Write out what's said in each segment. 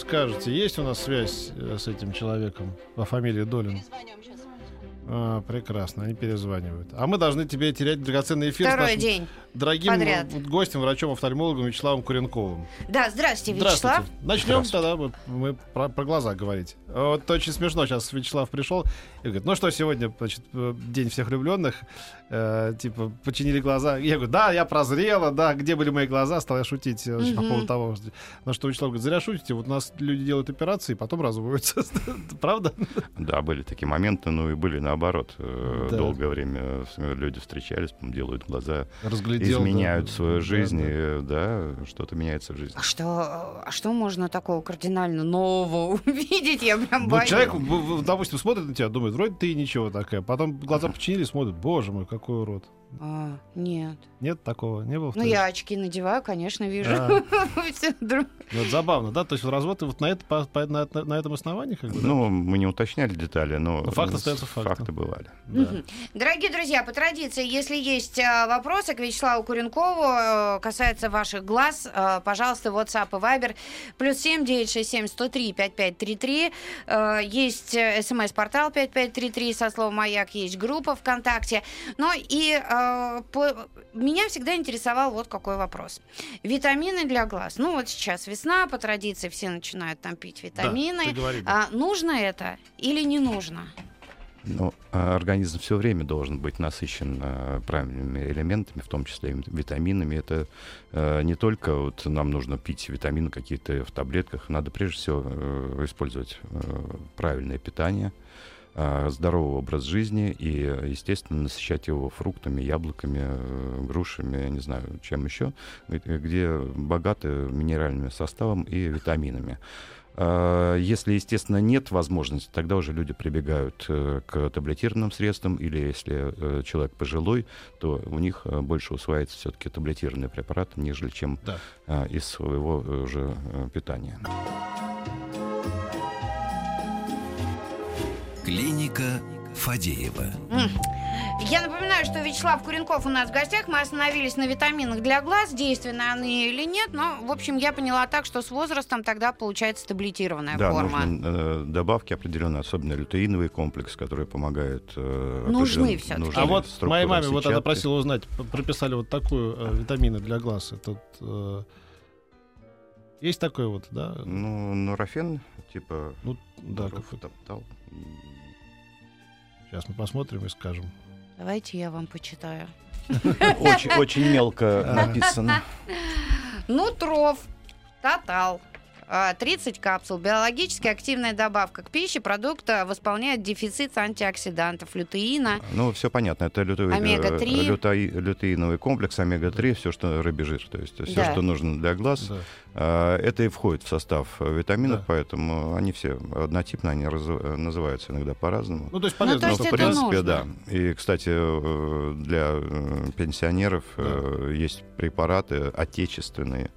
Скажете? Есть у нас связь э, с этим человеком по фамилии Долин? А, прекрасно, они перезванивают. А мы должны тебе терять драгоценный эфир Второй с нашим день. дорогим подряд. гостем, врачом-офтальмологом Вячеславом Куренковым. Да, здравствуйте, Вячеслав. Здравствуйте. Начнем тогда мы, мы про, про глаза говорить. Вот очень смешно. Сейчас Вячеслав пришел и говорит, ну что, сегодня значит, э, день всех влюбленных. Э, типа, починили глаза. Я говорю, да, я прозрела, да, где были мои глаза? Стал я шутить э, значит, по Мгм. поводу того. На что Вячеслав говорит, зря шутите, вот у нас люди делают операции, потом разводятся. Правда? Да, были такие моменты, ну и были наоборот. Э, Да. Долгое время люди встречались, делают глаза, Разглядел. изменяют да. свою жизнь, да. и да, что-то меняется в жизни. А что, а что можно такого кардинально нового увидеть? Я прям Вот боюсь. человек, в- в- допустим, смотрит на тебя, думает, вроде ты и ничего такая. Потом глаза починили, смотрит, боже мой, какой урод. А, нет. Нет такого, не было? в Ну, я очки надеваю, конечно, вижу. А. Вот забавно, да? То есть развод вот на, это, по- по- на, этом основании как бы, да? Ну, мы не уточняли детали, но Но факт э, остается фактом. факты бывали. Да. Дорогие друзья, по традиции, если есть э, вопросы к Вячеславу Куренкову, э, касается ваших глаз, э, пожалуйста, WhatsApp и Viber, плюс 7 967 103 5533. Э, Есть э, смс-портал 5533 со словом «Маяк», есть группа ВКонтакте. Ну и э, по- меня всегда интересовал вот какой вопрос. Витамины для глаз. Ну вот сейчас весна, по традиции все начинают там пить Да, витамины. ты говори, да. А нужно это или не нужно? Ну, а организм все время должен быть насыщен э, правильными элементами, в том числе и витаминами. Это э, не только вот нам нужно пить витамины какие-то в таблетках, надо прежде всего э, использовать э, правильное питание, здоровый образ жизни и, э, естественно, насыщать его фруктами, яблоками, э, грушами, я не знаю, чем еще, где- где богаты минеральным составом и витаминами. А, Если, естественно, нет возможности, тогда уже люди прибегают э, к таблетированным средствам, или если э, человек пожилой, то у них э, больше усваивается все-таки таблетированные препараты, нежели чем Да. а, из своего э, уже э, питания. Клиника Фадеева. Я напоминаю, что Вячеслав Куренков у нас в гостях. Мы остановились на витаминах для глаз, действенны они или нет. Но, в общем, я поняла так, что с возрастом тогда получается таблетированная Да, форма. нужны э, добавки определенные, особенно лютеиновый комплекс, который помогает... э, Нужны определенно- нужны А вот моей маме вот она сетчатки. просила узнать, прописали вот такую э, витамины для глаз. Это вот, э, есть такой вот, да? Ну, нурофен, типа... Ну, да, какой-то. топтал. Сейчас мы посмотрим и скажем. Давайте я вам почитаю. Очень, очень мелко написано. Нутров, Тотал. А, 30 капсул. Биологически активная добавка к пище. Продукт а, восполняет дефицит антиоксидантов, лютеина. Ну, все понятно. Это Омега-3. э, лютеи- лютеиновый комплекс, омега-3, все, что рыбий жир. То есть все, Да. что нужно для глаз, Да. а, это и входит в состав э, витаминов, Да. поэтому они все однотипно, они раз- э, называются иногда по-разному. Ну, то есть Ну, полезно. то Но, есть в это принципе, нужно. да. И, кстати, для пенсионеров э, есть препараты отечественные,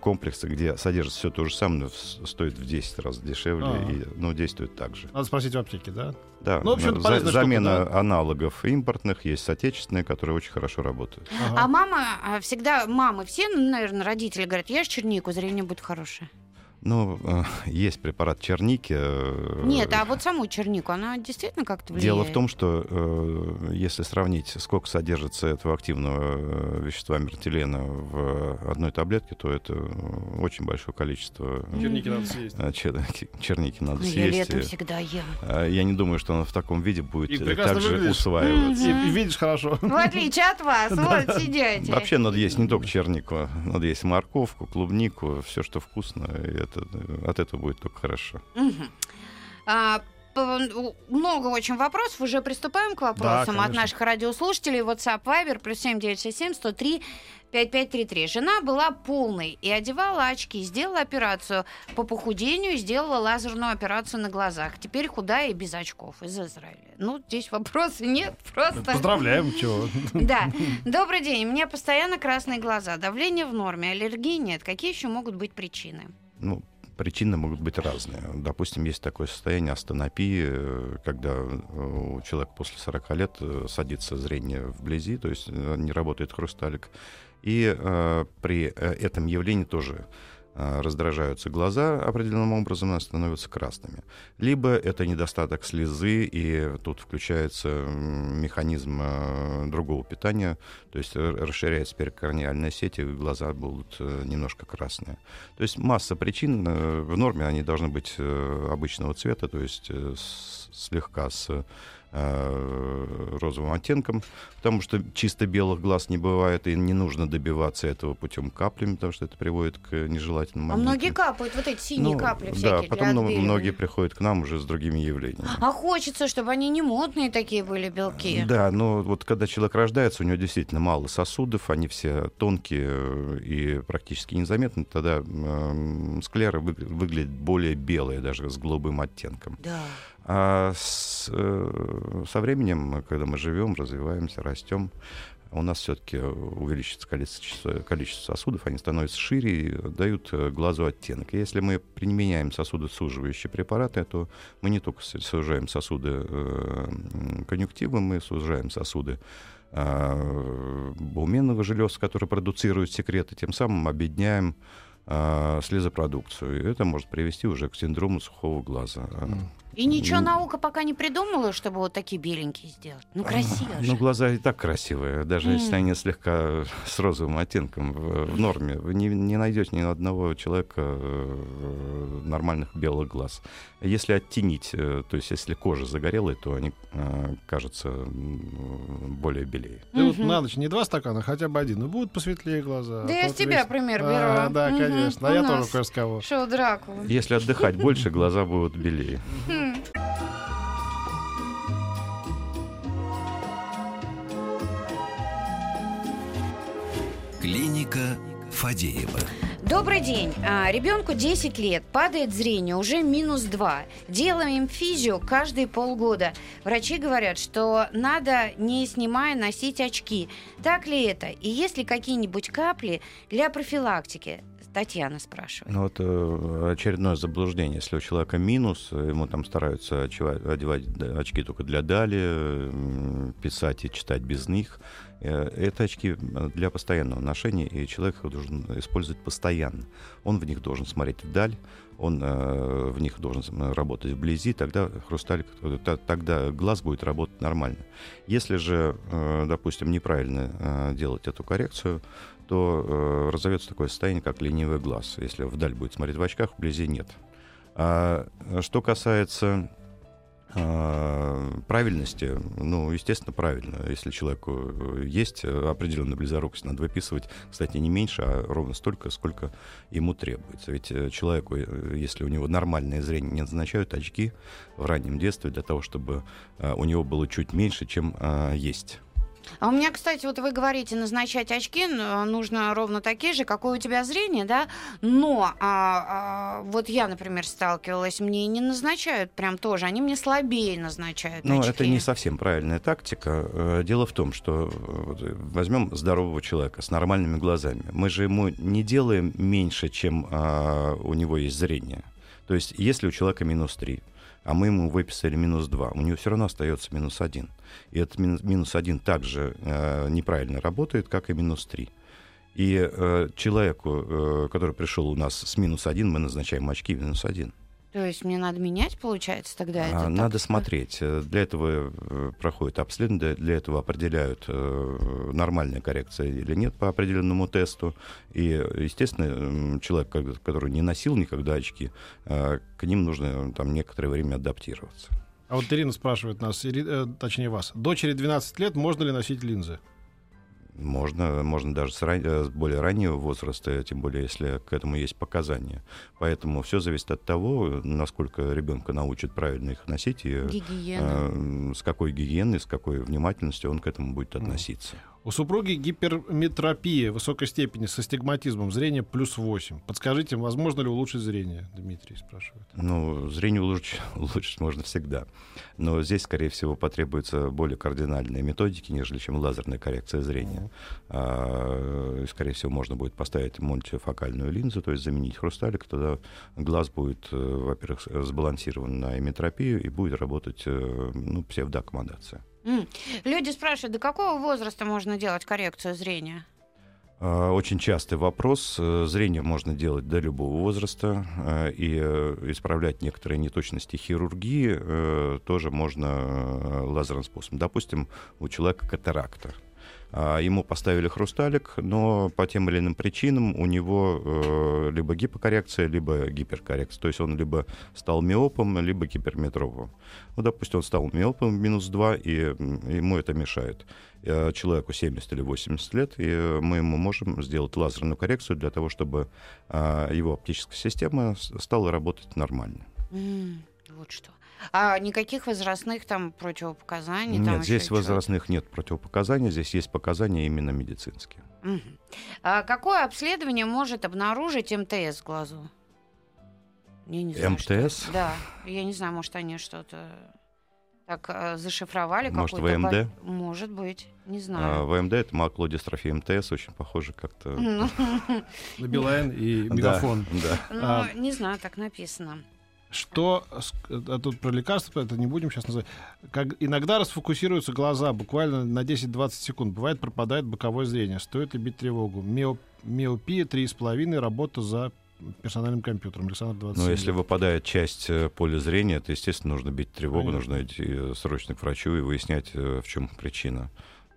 комплексы, где содержится все то же самое, но стоит в 10 раз дешевле, Ага. и, но действует так же. Надо спросить в аптеке, да? Да, Ну, в общем-то, за- полезная штука, замена да. аналогов импортных есть отечественные, которые очень хорошо работают. А мама а, всегда, мамы все, ну, наверное, родители говорят, ешь чернику, зрение будет хорошее. Ну, э, есть препарат черники. э, Нет, а вот саму чернику, она действительно как-то влияет? Дело в том, что э, если сравнить, сколько содержится этого активного вещества мертилена в одной таблетке, то это очень большое количество Черники надо съесть. э, черники, черники надо Ну, я съесть. летом и, всегда ем. э, Я не думаю, что она в таком виде будет также выглядишь. усваиваться. И, и видишь хорошо. В отличие от вас, вот, сидите. Вообще надо есть не только чернику, надо есть морковку, клубнику, все, что вкусно, это, э, от этого будет только хорошо. А, много очень вопросов. Уже приступаем к вопросам от конечно. наших радиослушателей. WhatsApp Viber плюс 7967 103 5533. Жена была полной и одевала очки, сделала операцию по похудению, сделала лазерную операцию на глазах. Теперь худая и без очков из Израиля. Ну, здесь вопроса нет, просто... Поздравляем, чего. Да. Добрый день. У меня постоянно красные глаза. Давление в норме, аллергии нет. Какие еще могут быть причины? Ну, причины могут быть разные. Допустим, есть такое состояние астенопии, э, когда э, у человека после 40 лет э, садится зрение вблизи, то есть не работает хрусталик. И э, при этом явлении тоже раздражаются глаза определенным образом, они становятся красными. Либо это недостаток слезы, и тут включается механизм э, другого питания, то есть э, расширяется перикорниальная сеть, и глаза будут э, немножко красные. То есть масса причин. э, В норме они должны быть э, обычного цвета, то есть э, слегка с э, розовым оттенком, потому что чисто белых глаз не бывает, и не нужно добиваться этого путем каплями, потому что это приводит к нежелательным А моментам. многие капают, вот эти синие Ну, капли Да, всякие потом для многие приходят к нам уже с другими явлениями. А хочется, чтобы они не мутные такие были белки. Да, но вот когда человек рождается, у него действительно мало сосудов, они все тонкие э, и практически незаметны, тогда м, склера вы- выглядит более белая, даже с голубым оттенком. Да. А с, э, со временем, когда мы живем, развиваемся, растем, у нас все-таки увеличится количество, количество сосудов, они становятся шире и дают э, глазу оттенок. И если мы применяем сосудосуживающие препараты, то мы не только сужаем сосуды э, конъюнктивы, мы сужаем сосуды э, бауменного железа, который продуцирует секреты, тем самым объединяем э, слезопродукцию. И это может привести уже к синдрому сухого глаза. И ничего М. наука пока не придумала, чтобы вот такие беленькие сделать. Ну, красиво же. Ну, глаза и так красивые, даже М. если они слегка с розовым оттенком в, в норме. Вы не, не найдете ни одного человека э, нормальных белых глаз. Если оттенить, э, то есть если кожа загорелая, то они э, кажутся более белее. Ты вот Мгм. на ночь не два стакана, хотя бы один. Ну, будут посветлее глаза. Да А я с тебя весь- пример беру. А, да, Мгм. конечно. А У я нас тоже кое с кого. Шоу Дракула. Если отдыхать больше, глаза будут белее. Клиника Фадеева. Добрый день. А, ребенку 10 лет, падает зрение, уже минус 2. Делаем физио каждые полгода. Врачи говорят, что надо, не снимая, носить очки. Так ли это? И есть ли какие-нибудь капли для профилактики? Татьяна спрашивает. Ну, вот э, очередное заблуждение. Если у человека минус, ему там стараются одевать очки только для дали, писать и читать без них. Э, Это очки э, для постоянного ношения, и человек их должен использовать постоянно. Он в них должен смотреть вдаль, он в них должен работать вблизи, тогда хрусталик, та- тогда глаз будет работать нормально. Если же, допустим, неправильно делать эту коррекцию, то э, разовьется такое состояние, как ленивый глаз. Если вдаль будет смотреть в очках, вблизи нет. А что касается а, правильности, ну, естественно, правильно. Если человеку э, есть э, определенная близорукость, надо выписывать, кстати, не меньше, а ровно столько, сколько ему требуется. Ведь э, человеку, э, если у него нормальное зрение, не назначают очки в раннем детстве для того, чтобы э, у него было чуть меньше, чем есть. А у меня, кстати, вот вы говорите, назначать очки н- нужно ровно такие же, какое у тебя зрение, да? Но а, а, вот я, например, сталкивалась, мне не назначают прям тоже, они мне слабее назначают Ну, очки. это не совсем правильная тактика. Э, Дело в том, что э, вот, э, возьмем здорового человека с нормальными глазами. Мы же ему не делаем меньше, чем а, у него есть зрение. То есть, если у человека минус 3, а мы ему выписали минус 2, у него все равно остается минус 1. И этот мин- минус 1 также э, неправильно работает, как и минус 3. И э, человеку, э, который пришел у нас с минус 1, мы назначаем очки минус 1. То есть мне надо менять, получается, тогда это А, так Надо сказать? смотреть. Э, Для этого э, проходит обследование, для этого определяют э, нормальная коррекция или нет по определенному тесту. И, естественно, человек, ко- который не носил никогда очки, к ним нужно там некоторое время адаптироваться. А вот Ирина спрашивает нас, точнее вас. Дочери 12 лет, можно ли носить линзы? Можно, можно даже с, ран... с более раннего возраста, тем более если к этому есть показания. Поэтому все зависит от того, насколько ребенка научат правильно их носить и Гигиена. э, с какой гигиеной, с какой внимательностью он к этому будет относиться. У супруги гиперметропия высокой степени с астигматизмом, зрение плюс 8. Подскажите, возможно ли улучшить зрение? Дмитрий спрашивает. Ну, зрение улучшить, улучшить можно всегда. Но здесь, скорее всего, потребуются более кардинальные методики, нежели чем лазерная коррекция зрения. А, и, скорее всего, можно будет поставить мультифокальную линзу, то есть заменить хрусталик, тогда глаз будет, э, во-первых, с- сбалансирован на эметропию и будет работать э, ну, псевдоаккомодация. Люди спрашивают, до какого возраста можно делать коррекцию зрения? А, Очень частый вопрос. Э, Зрение можно делать до любого возраста, э, и э, исправлять некоторые неточности хирургии тоже можно лазерным способом. Допустим, у человека катаракта. А, Ему поставили хрусталик, но по тем или иным причинам у него э, либо гипокоррекция, либо гиперкоррекция. То есть он либо стал миопом, либо гиперметровым. Ну, допустим, он стал миопом минус 2, и ему это мешает. Э, Человеку 70 или 80 лет, и э, мы ему можем сделать лазерную коррекцию для того, чтобы а, его оптическая система стала работать нормально. М, Вот что. А никаких возрастных там противопоказаний? там Нет, еще здесь возрастных нет противопоказаний, здесь есть показания именно медицинские. Мгм. А какое обследование может обнаружить МТС в глазу? Я не знаю, что МТС? это. Да, я не знаю, может, они что-то так э, зашифровали. Может, ВМД? боль- Может быть, не А, знаю. ВМД это маклодистрофия МТС, очень похоже как-то. Ну, На Билайн и Мегафон. Да. ну, А. не знаю, так написано. Что, а тут про лекарства, это не будем сейчас называть. Как иногда расфокусируются глаза буквально на 10-20 секунд. Бывает, пропадает боковое зрение. Стоит ли бить тревогу? Миоп- миопия 3,5, работа за персональным компьютером. Александр 20 Но если выпадает часть э, поля зрения, то, естественно, нужно бить тревогу, Понятно. нужно идти э, срочно к врачу и выяснять, э, в чем причина.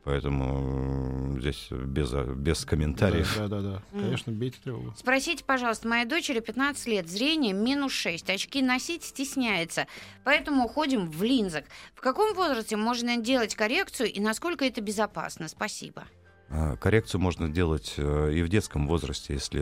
Поэтому здесь без, без комментариев. Да, да, да. Мгм. Конечно, бейте тревогу. Спросите, пожалуйста, моей дочери 15 лет, зрение минус 6, очки носить стесняется, поэтому уходим в линзах. В каком возрасте можно делать коррекцию и насколько это безопасно? Спасибо. А, Коррекцию можно делать э, и в детском возрасте, если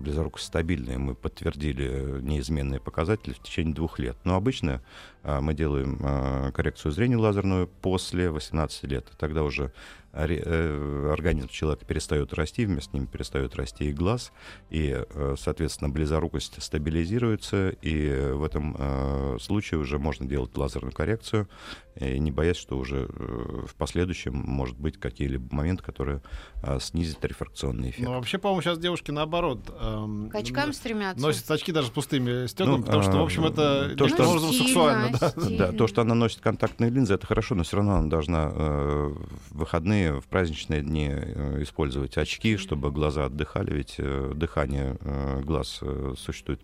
близорукость стабильная. Мы подтвердили неизменные показатели в течение двух лет. Но обычно а, мы делаем а, коррекцию зрения лазерную после 18 лет. Тогда уже организм человека перестает расти, вместо с ним перестает расти и глаз, и, э, соответственно, близорукость стабилизируется, и в этом э, случае уже можно делать лазерную коррекцию, и не боясь, что уже э, в последующем может быть какие-либо моменты, которые э, снизят рефракционный эффект. Но вообще, по-моему, сейчас девушки наоборот. эм, К очкам стремятся. Носят очки даже с пустыми стеклами, Ну, потому что, в общем, а, это то, что- образом Стильно, сексуально. Да. Да, то, что она носит контактные линзы, это хорошо, но все равно она должна э, в выходные, в праздничные дни э, использовать очки, чтобы глаза отдыхали, ведь э, дыхание э, глаз существует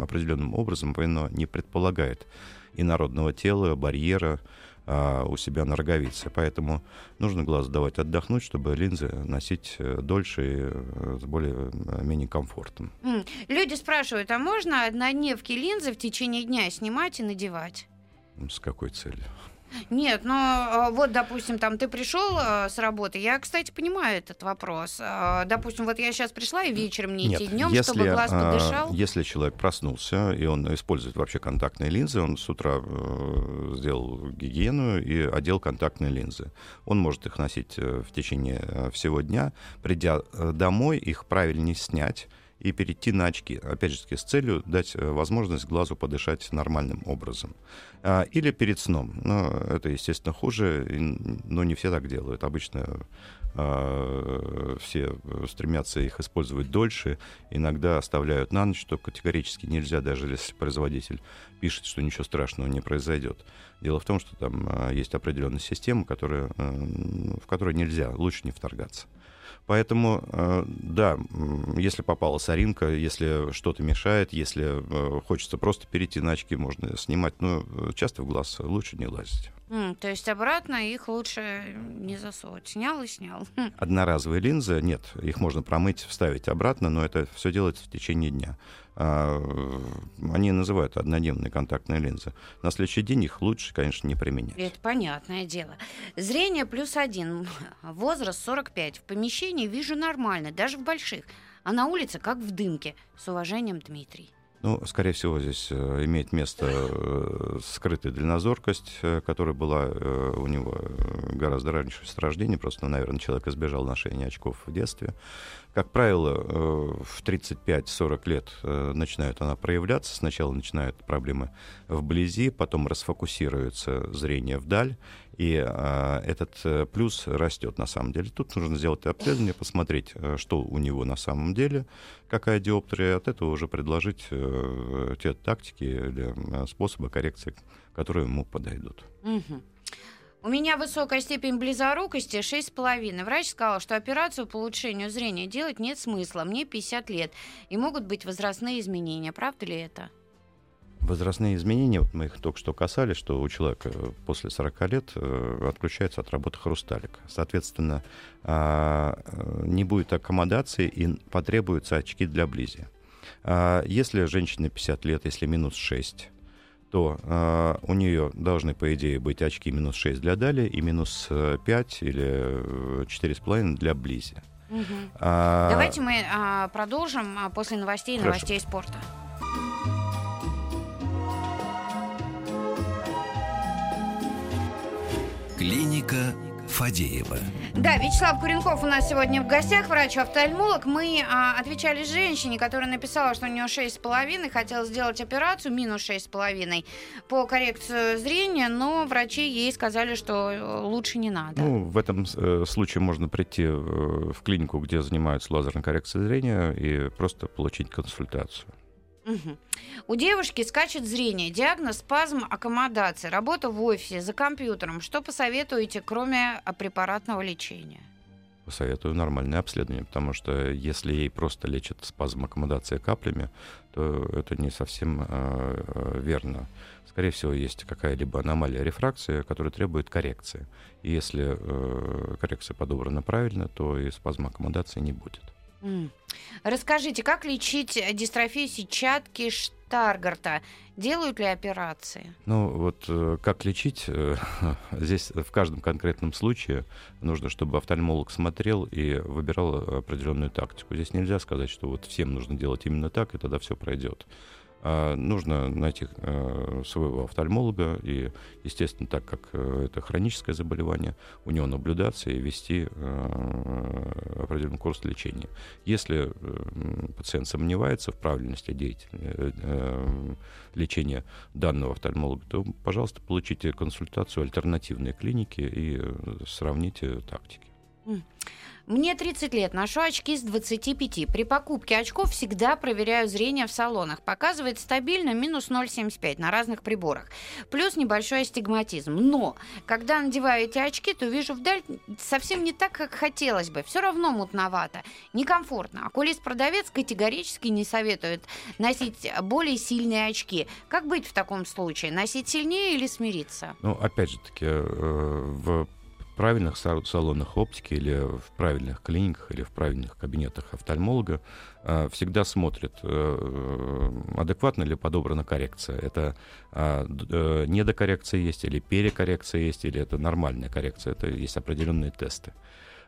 определенным образом, оно не предполагает инородного тела, барьера а, у себя на роговице. Поэтому нужно глазу давать отдохнуть, чтобы линзы носить дольше и с более-менее комфортом. Люди спрашивают, а можно однодневки линзы в течение дня снимать и надевать? С какой целью? Нет, но э, вот, допустим, там ты пришел э, с работы, я, кстати, понимаю этот вопрос. Э, Допустим, вот я сейчас пришла и вечером не идти днем, чтобы глаз а, подышал. если человек проснулся, и он использует вообще контактные линзы, он с утра сделал гигиену и одел контактные линзы. Он может их носить в течение всего дня. Придя домой, их правильнее снять и перейти на очки. Опять же с целью дать э, возможность глазу подышать нормальным образом. А, Или перед сном. Но это, естественно, хуже, но не все так делают. Обычно а, все стремятся их использовать дольше, иногда оставляют на ночь, что категорически нельзя, даже если производитель пишет, что ничего страшного не произойдет. Дело в том, что там а, есть определенная система, которая, а, в которой нельзя, лучше не вторгаться. Поэтому, э, да, если попала соринка, если что-то мешает, если э, хочется просто перейти на очки, можно снимать, но э, часто в глаз лучше не лазить. М, То есть обратно их лучше не засовывать. Снял и снял. Хм. Одноразовые линзы, нет, их можно промыть, вставить обратно, но это все делается в течение дня. а, они называют однодневные контактные линзы. На следующий день их лучше, конечно, не применять. Это понятное дело. Зрение плюс один. Возраст 45. В помещении вижу нормально, даже в больших. А на улице как в дымке. С уважением, Дмитрий. Ну, скорее всего, здесь э, имеет место э, скрытая дальнозоркость, э, которая была у него гораздо раньше с рождения. Просто, наверное, человек избежал ношения очков в детстве. Как правило, э, в 35-40 лет э, начинает она проявляться. Сначала начинают проблемы вблизи, потом расфокусируется зрение вдаль, и э, этот плюс растет на самом деле. Тут нужно сделать обследование, посмотреть, что у него на самом деле, какая диоптрия, от этого уже предложить те тактики или способы коррекции, которые ему подойдут. Мгм. У меня высокая степень близорукости 6,5. Врач сказал, что операцию по улучшению зрения делать нет смысла. Мне 50 лет. И могут быть возрастные изменения. Правда ли это? Возрастные изменения, вот мы их только что касались, что у человека после 40 лет э, отключается от работы хрусталик. Соответственно, а, э, не будет аккомодации и потребуются очки для близи. А, Если женщине 50 лет, если минус 6, то а, у нее должны, по идее, быть очки минус 6 для дали и минус э, 5 или э, 4,5 для близи. Мгм. А, Давайте мы а, продолжим а, после новостей и Хорошо. новостей спорта. Клиника Фадеева. Да, Вячеслав Куренков у нас сегодня в гостях, врач-офтальмолог. Мы а, отвечали женщине, которая написала, что у нее 6,5, хотела сделать операцию, минус 6,5 по коррекцию зрения, но врачи ей сказали, что э, лучше не надо. Ну, в этом э, случае можно прийти э, в клинику, где занимаются лазерной коррекцией зрения, и просто получить консультацию. У девушки скачет зрение. Диагноз спазм аккомодации. Работа в офисе, за компьютером. Что посоветуете, кроме а, препаратного лечения? Посоветую нормальное обследование, потому что если ей просто лечат спазм аккомодации каплями, то это не совсем э, верно. Скорее всего, есть какая-либо аномалия рефракции, которая требует коррекции. И если э, коррекция подобрана правильно, то и спазма аккомодации не будет. Расскажите, как лечить дистрофию сетчатки Штаргарта? Делают ли операции? Ну вот э, как лечить, э, здесь в каждом конкретном случае нужно, чтобы офтальмолог смотрел и выбирал определенную тактику. Здесь нельзя сказать, что вот всем нужно делать именно так, и тогда все пройдет. А нужно найти э, своего офтальмолога и, естественно, так как э, это хроническое заболевание, у него наблюдаться и вести э, определенный курс лечения. Если пациент сомневается в правильности лечения данного офтальмолога, то, пожалуйста, получите консультацию альтернативной клиники и сравните тактики. Мне 30 лет, ношу очки с 25. При покупке очков всегда проверяю зрение в салонах. Показывает стабильно минус 0,75 на разных приборах. Плюс небольшой астигматизм. Но, когда надеваю эти очки, то вижу вдаль совсем не так, как хотелось бы. Все равно мутновато, некомфортно. Окулист-продавец категорически не советует носить более сильные очки. Как быть в таком случае? Носить сильнее или смириться? Ну, опять же таки, э, в правильных са- салонах оптики или в правильных клиниках или в правильных кабинетах офтальмолога э, всегда смотрят, э, адекватно ли подобрана коррекция. Это а, э, недокоррекция есть или перекоррекция есть, или это нормальная коррекция. Это есть определенные тесты.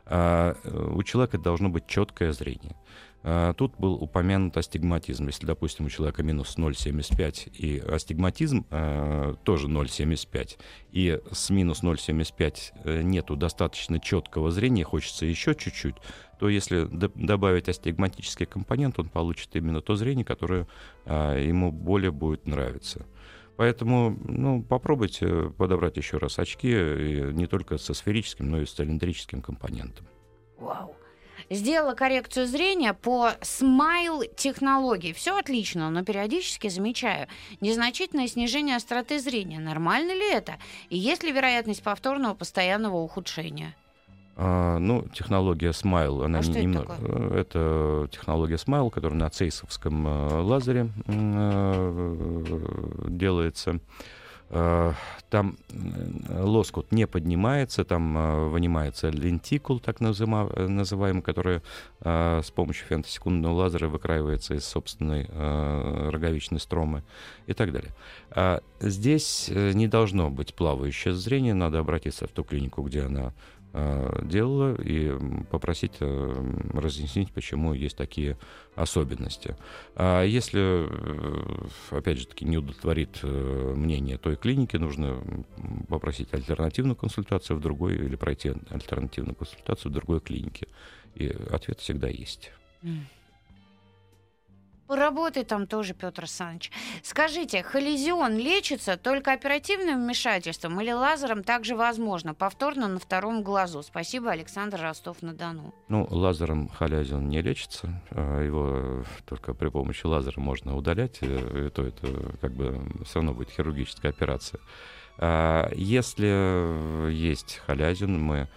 А, У человека должно быть четкое зрение. А, Тут был упомянут астигматизм. Если, допустим, у человека минус 0,75 и астигматизм э, тоже 0,75, и с минус 0,75 э, нету достаточно четкого зрения, хочется еще чуть-чуть, то если добавить астигматический компонент, он получит именно то зрение, которое а, ему более будет нравиться. Поэтому, ну, попробуйте подобрать еще раз очки и не только со сферическим, но и с цилиндрическим компонентом. Вау. Сделала коррекцию зрения по смайл-технологии. Все отлично, но периодически замечаю незначительное снижение остроты зрения. Нормально ли это? И есть ли вероятность повторного постоянного ухудшения? А, ну, технология Smile, она А это немного... такое? э, Это технология Smile, которая на цейсовском э, лазере м, э, делается. Э, там э, лоскут не поднимается, там э, вынимается лентикул, так называемый, который с помощью фемтосекундного лазера выкраивается из собственной роговичной стромы и так далее. А здесь не должно быть плавающее зрение, надо обратиться в ту клинику, где она делала и попросить э, разъяснить, почему есть такие особенности. А если, э, опять же таки, не удовлетворит мнение той клиники, нужно попросить альтернативную консультацию в другой или пройти альтернативную консультацию в другой клинике. И ответ всегда есть. Поработай там тоже, Петр Александрович. Скажите, холезион лечится только оперативным вмешательством или лазером также возможно? Повторно на втором глазу. Спасибо, Александр Ростов-на-Дону. Ну, лазером холезион не лечится. А его только при помощи лазера можно удалять. Э, и то это как бы все равно будет хирургическая операция. А если есть халязин, мы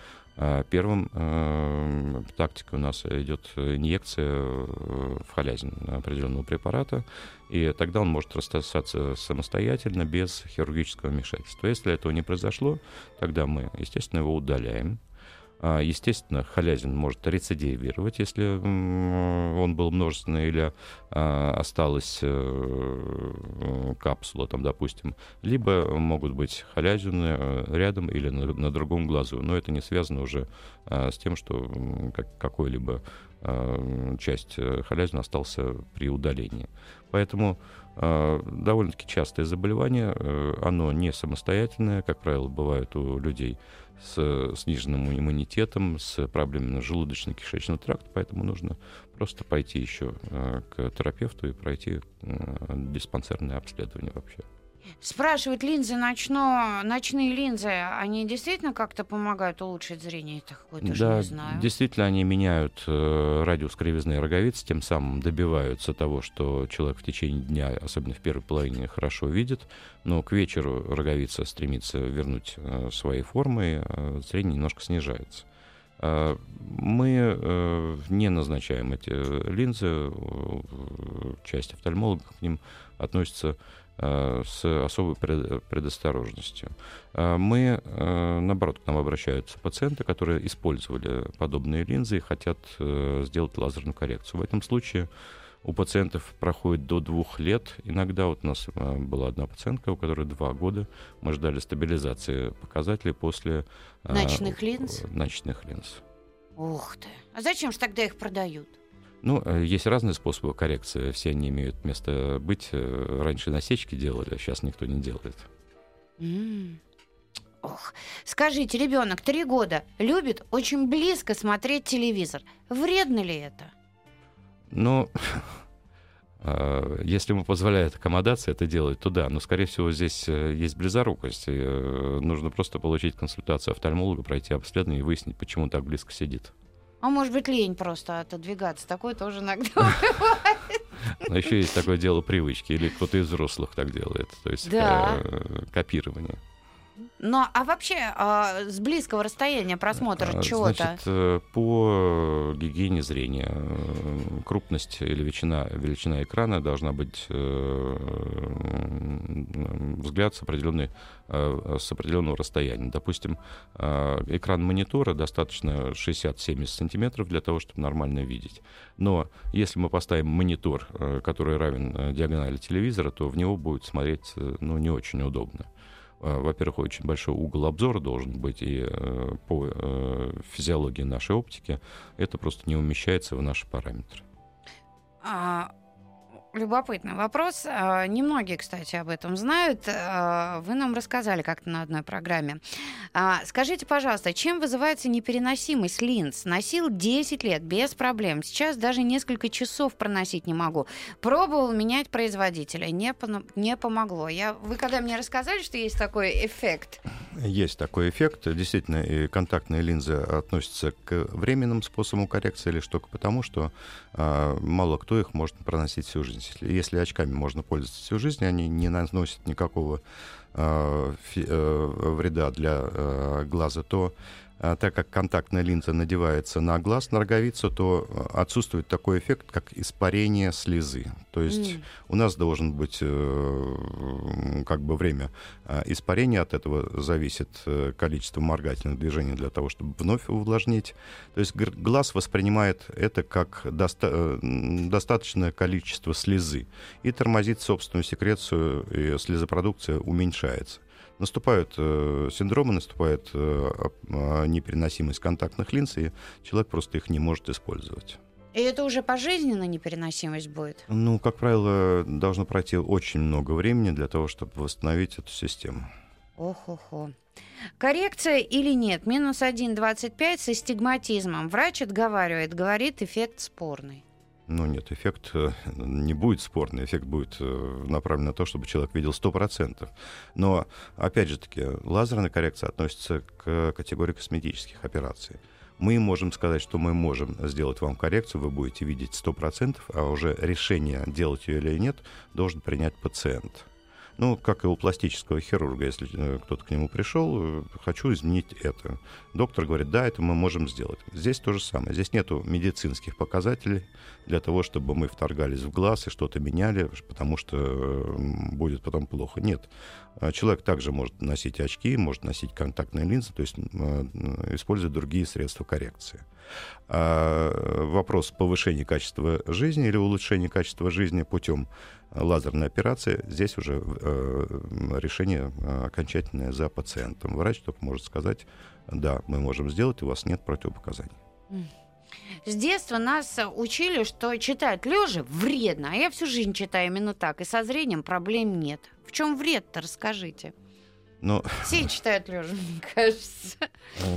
первым э, тактикой у нас идет инъекция э, в халязин определенного препарата, и тогда он может рассосаться самостоятельно, без хирургического вмешательства. Если этого не произошло, тогда мы, естественно, его удаляем. А, естественно, халязин может рецидивировать, если он был множественный или а, осталась э, капсула, там, допустим. Либо могут быть халязины э, рядом или на, другом глазу. Но это не связано уже а, с тем, что какой-либо часть э, халязина остался при удалении. Поэтому довольно-таки частое заболевание, оно не самостоятельное, как правило, бывает у людей с сниженным иммунитетом, с проблемами желудочно-кишечного тракта, поэтому нужно просто пойти еще э, к терапевту и пройти э, диспансерное обследование вообще. Спрашивают, линзы ночно, ночные линзы, они действительно как-то помогают улучшить зрение? Это какое-то да, не знаю. действительно, они меняют э, радиус кривизны роговицы, тем самым добиваются того, что человек в течение дня, особенно в первой половине, хорошо видит, но к вечеру роговица стремится вернуть э, свои формы, э, зрение немножко снижается. Э, мы э, не назначаем эти линзы, часть офтальмологов к ним относится Э, с особой предосторожностью. Э, мы, э, наоборот, к нам обращаются пациенты, которые использовали подобные линзы и хотят сделать лазерную коррекцию. В этом случае у пациентов проходит до двух лет. Иногда вот у нас была одна пациентка, у которой два года мы ждали стабилизации показателей после ночных линз. Ночных линз. Ух ты! А зачем же тогда их продают? Ну, э, есть разные способы коррекции, все они имеют место быть. Э, раньше насечки делали, а сейчас никто не делает. Mm. Ох, скажите, ребенок три года любит очень близко смотреть телевизор. Вредно ли это? Ну, а, если ему позволяет аккомодация это делать, то да. Но, скорее всего, здесь э, есть близорукость. И нужно просто получить консультацию офтальмолога, пройти обследование и выяснить, почему так близко сидит. А может быть, лень просто отодвигаться. Такое тоже иногда бывает. Но еще есть такое дело привычки, или кто-то из взрослых так делает. То есть да. Э, копирование. Ну, а вообще а, с близкого расстояния просмотр а, чего-то? Значит, э, по гигиене зрения э, крупность или величина, величина экрана должна быть э, взгляд с, определенной, с определенного расстояния. Допустим, экран монитора достаточно 60-70 сантиметров для того, чтобы нормально видеть. Но если мы поставим монитор, который равен диагонали телевизора, то в него будет смотреть ну, не очень удобно. Э, во-первых, очень большой угол обзора должен быть, и э, по э, физиологии нашей оптики это просто не умещается в наши параметры. А, Любопытный вопрос. А, немногие, кстати, об этом знают. А, вы нам рассказали как-то на одной программе. А, скажите, пожалуйста, чем вызывается непереносимость линз? Носил 10 лет без проблем. Сейчас даже несколько часов проносить не могу. Пробовал менять производителя. Не, не помогло. Я, вы когда мне рассказали, что есть такой эффект? Есть такой эффект. Действительно, и контактные линзы относятся к временным способам коррекции лишь только потому, что э, мало кто их может проносить всю жизнь. Если, если очками можно пользоваться всю жизнь, они не наносят никакого э, фи, э, вреда для э, глаза, то а, так как контактная линза надевается на глаз, на роговицу, то а, отсутствует такой эффект, как испарение слезы. То есть М. у нас должен быть э, как бы время а, испарения, от этого зависит э, количество моргательных движений для того, чтобы вновь увлажнить. То есть глаз воспринимает это как доста- э, достаточное количество слезы и тормозит собственную секрецию, и слезопродукция уменьшается. Наступают э, синдромы, наступает э, а, непереносимость контактных линз, и человек просто их не может использовать. И это уже пожизненно непереносимость будет? Ну, как правило, должно пройти очень много времени для того, чтобы восстановить эту систему. Ох-охо. Коррекция или нет? Минус 1,25 с астигматизмом. Врач отговаривает, говорит, эффект спорный. Ну нет, эффект э, не будет спорный, эффект будет э, направлен на то, чтобы человек видел 100%. Но, опять же таки, лазерная коррекция относится к категории косметических операций. Мы можем сказать, что мы можем сделать вам коррекцию, вы будете видеть 100%, а уже решение, делать ее или нет, должен принять пациент. Ну, как и у пластического хирурга, если э, кто-то к нему пришел, э, хочу изменить это. Доктор говорит, да, это мы можем сделать. Здесь то же самое. Здесь нету медицинских показателей для того, чтобы мы вторгались в глаз и что-то меняли, потому что будет потом плохо. Нет. А Человек также может носить очки, может носить контактные линзы, то есть э, использовать другие средства коррекции. А вопрос повышения качества жизни или улучшения качества жизни путем лазерной операции, здесь уже э, решение э, окончательное за пациентом. Врач только может сказать, да, мы можем сделать, у вас нет противопоказаний. С детства нас э, учили, что читать лежа вредно, а я всю жизнь читаю именно так, и со зрением проблем нет. В чем вред-то, расскажите. Но Все читают лежа, мне кажется.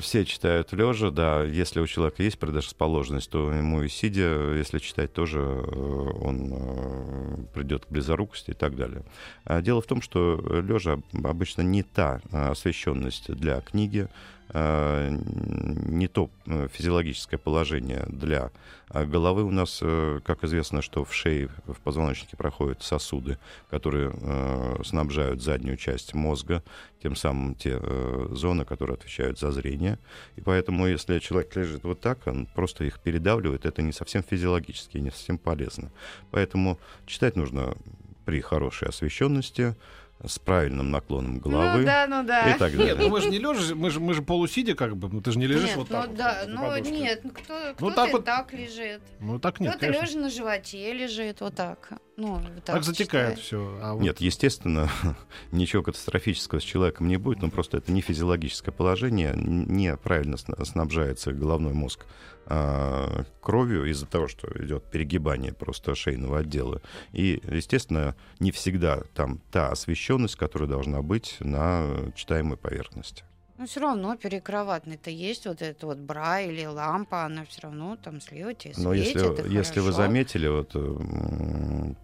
все читают лежа, да. Если у человека есть предрасположенность, то ему и сидя, если читать, тоже э, он э, придет к близорукости и так далее. А Дело в том, что лежа обычно не та э, освещенность для книги, не то э, физиологическое положение для э, головы. У нас, э, как известно, что в шее, в позвоночнике проходят сосуды, которые э, снабжают заднюю часть мозга, тем самым те э, зоны, которые отвечают за зрение. И поэтому, если человек лежит вот так, он просто их передавливает, это не совсем физиологически, не совсем полезно. Поэтому читать нужно при хорошей освещенности, с правильным наклоном головы Ну да, ну да. и так далее. Нет, ну мы же не лежишь, мы же, мы же полусидя как бы, ну ты же не лежишь Нет, вот ну так. вот, да, ну нет, ну кто, кто-то так и вот- так лежит. Ну так нет, Кто-то лежа на животе лежит вот так. Ну, так, Так затекает все. А вот Нет, естественно, ничего катастрофического с человеком не будет, но просто это не физиологическое положение, неправильно сна- снабжается головной мозг а, кровью из-за того, что идет перегибание просто шейного отдела. И, естественно, не всегда там та освещенность, которая должна быть на читаемой поверхности. Ну, все равно перекроватный-то есть вот эта вот бра или лампа, она все равно там слева тебе Но светит, если, если вы заметили, вот,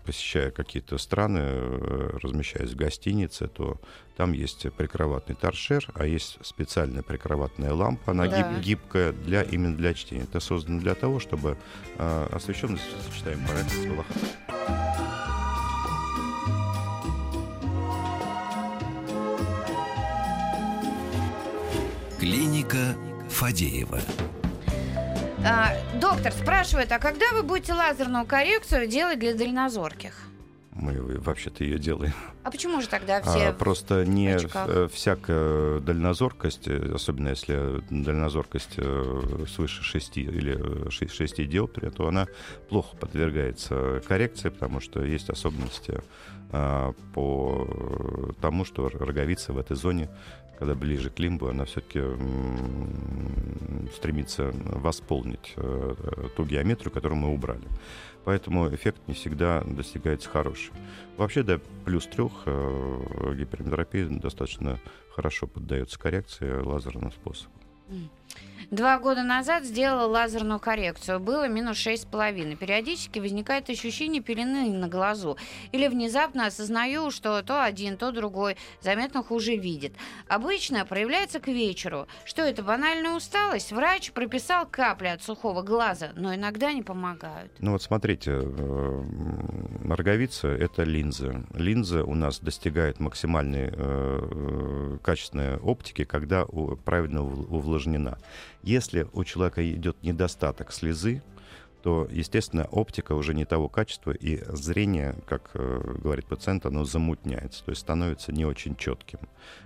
посещая какие-то страны, э, размещаясь в гостинице, то там есть прикроватный торшер, а есть специальная прикроватная лампа, она Да. гиб- гибкая для, именно для чтения. Это создано для того, чтобы э, освещенность поверхности была Клиника Фадеева. А, доктор спрашивает, а когда вы будете лазерную коррекцию делать для дальнозорких? Мы вообще-то ее делаем. А почему же тогда А, все... просто не очках. э, всякая дальнозоркость, э, особенно если дальнозоркость э, свыше 6 или 6, 6 диоптрий, то она плохо подвергается коррекции, потому что есть особенности а, по тому, что роговица в этой зоне, когда ближе к лимбу, она все-таки стремится восполнить э, ту геометрию, которую мы убрали. Поэтому эффект не всегда достигается хороший. Вообще до плюс трех э, гиперметропия достаточно хорошо поддается коррекции лазерным способом. Два года назад сделала лазерную коррекцию. Было минус шесть с половиной. Периодически возникает ощущение пелены на глазу. Или внезапно осознаю, что то один, то другой заметно хуже видит. Обычно проявляется к вечеру. Что это, банальная усталость? Врач прописал капли от сухого глаза, но иногда не помогают. Ну вот смотрите, э, роговица — это линза. Линза у нас достигает максимальной э, э, качественной оптики, когда правильно ув- увлажнена. Если у человека идет недостаток слезы, то, естественно, оптика уже не того качества, и зрение, как э, говорит пациент, оно замутняется, то есть становится не очень четким.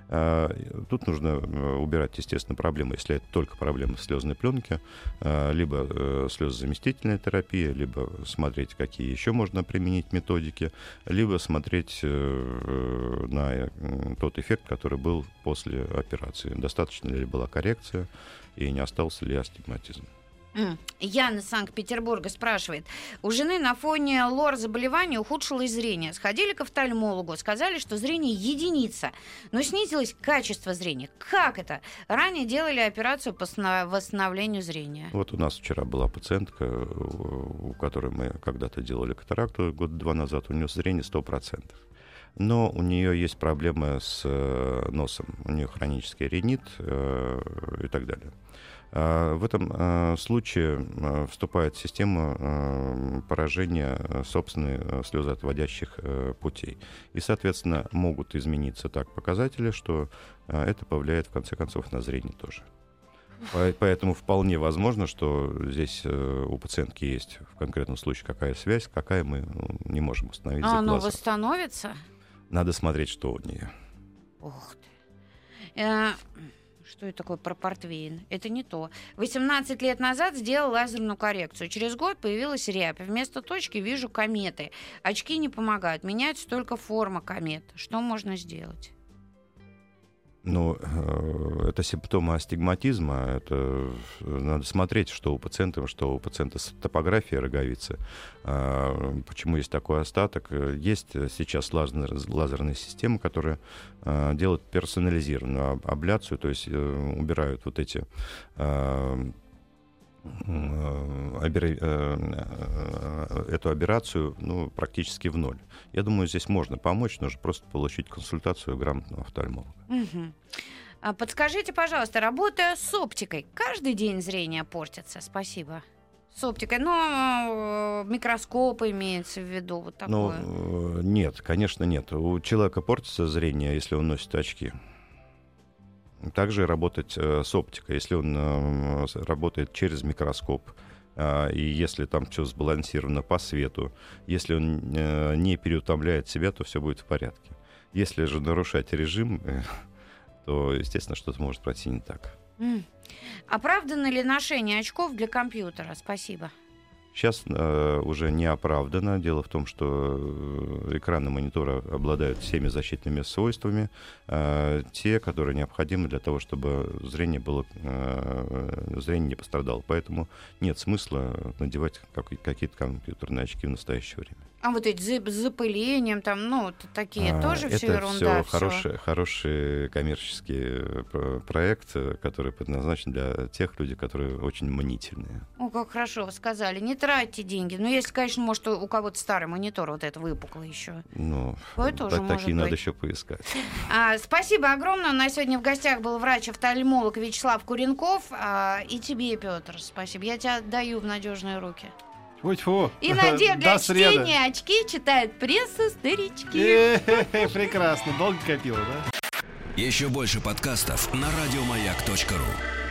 Э, тут нужно э, убирать, естественно, проблемы, если это только проблемы слезной пленки, э, либо э, слезозаместительная терапия, либо смотреть, какие еще можно применить методики, либо смотреть э, на э, тот эффект, который был после операции. Достаточно ли была коррекция и не остался ли астигматизм. Яна Санкт-Петербурга спрашивает. У жены на фоне лор заболевания ухудшилось зрение. Сходили к офтальмологу, сказали, что зрение единица, но снизилось качество зрения. Как это? Ранее делали операцию по восстановлению зрения. Вот у нас вчера была пациентка, у у которой мы когда-то делали катаракту год два назад, у нее зрение 100%. Но у нее есть проблемы с э, носом, у нее хронический ринит э, и так далее. А, В этом э, случае э, вступает система э, поражения э, собственных э, слезоотводящих э, путей. И, соответственно, могут измениться так показатели, что э, это повлияет, в конце концов, на зрение тоже. По- Поэтому вполне возможно, что здесь э, у пациентки есть в конкретном случае какая связь, какая мы ну, не можем установить А за оно восстановится? Надо смотреть, что у нее. Ух ты. Что это такое про портвейн? Это не то. 18 лет назад сделал лазерную коррекцию. Через год появилась рябь. Вместо точки вижу кометы. Очки не помогают. Меняется только форма комет. Что можно сделать? Ну, э, это симптомы астигматизма. Это э, надо смотреть, что у пациента, что у пациента с топографией роговицы. А, Почему есть такой остаток? Э, Есть сейчас лазер- лазерные системы, которые делают персонализированную абляцию, то есть убирают вот эти эту операцию ну, практически в ноль. Я думаю, здесь можно помочь, нужно просто получить консультацию грамотного офтальмолога. Мгм. А Подскажите, пожалуйста, работая с оптикой, каждый день зрение портится? Спасибо. С оптикой, но э, микроскоп имеется в виду, вот Ну, такое. э, нет, конечно, нет. У человека портится зрение, если он носит очки. Также работать э, с оптикой, если он э, работает через микроскоп, а, и если там все сбалансировано по свету, если он э, не переутомляет себя, то все будет в порядке. Если же нарушать режим, э, то, естественно, что-то может пройти не так. Оправдано ли ношение очков для компьютера? Спасибо. Сейчас э, уже не оправдано. Дело в том, что э, экраны монитора обладают всеми защитными свойствами, э, те, которые необходимы для того, чтобы зрение было, э, зрение не пострадало. Поэтому нет смысла надевать как- какие-то компьютерные очки в настоящее время. А вот эти с запылением, там, ну, такие А, тоже все Это ерунда. все всё. хороший, хороший коммерческий э, про- проект, э, который предназначен для тех людей, которые очень мнительные. О, как хорошо вы сказали. Не тратьте деньги. Ну, если, конечно, может, у кого-то старый монитор вот это выпукло еще. Ну, Ой, тоже та- может такие надо быть. еще поискать. А, спасибо огромное. У нас сегодня в гостях был врач-офтальмолог Вячеслав Куренков. А, и тебе, Петр, спасибо. Я тебя отдаю в надежные руки. Тьфу-тьфу. И надев для чтения очки читает прессу старички. Прекрасно. Долго копила, да? Еще больше подкастов на радиомаяк.ру.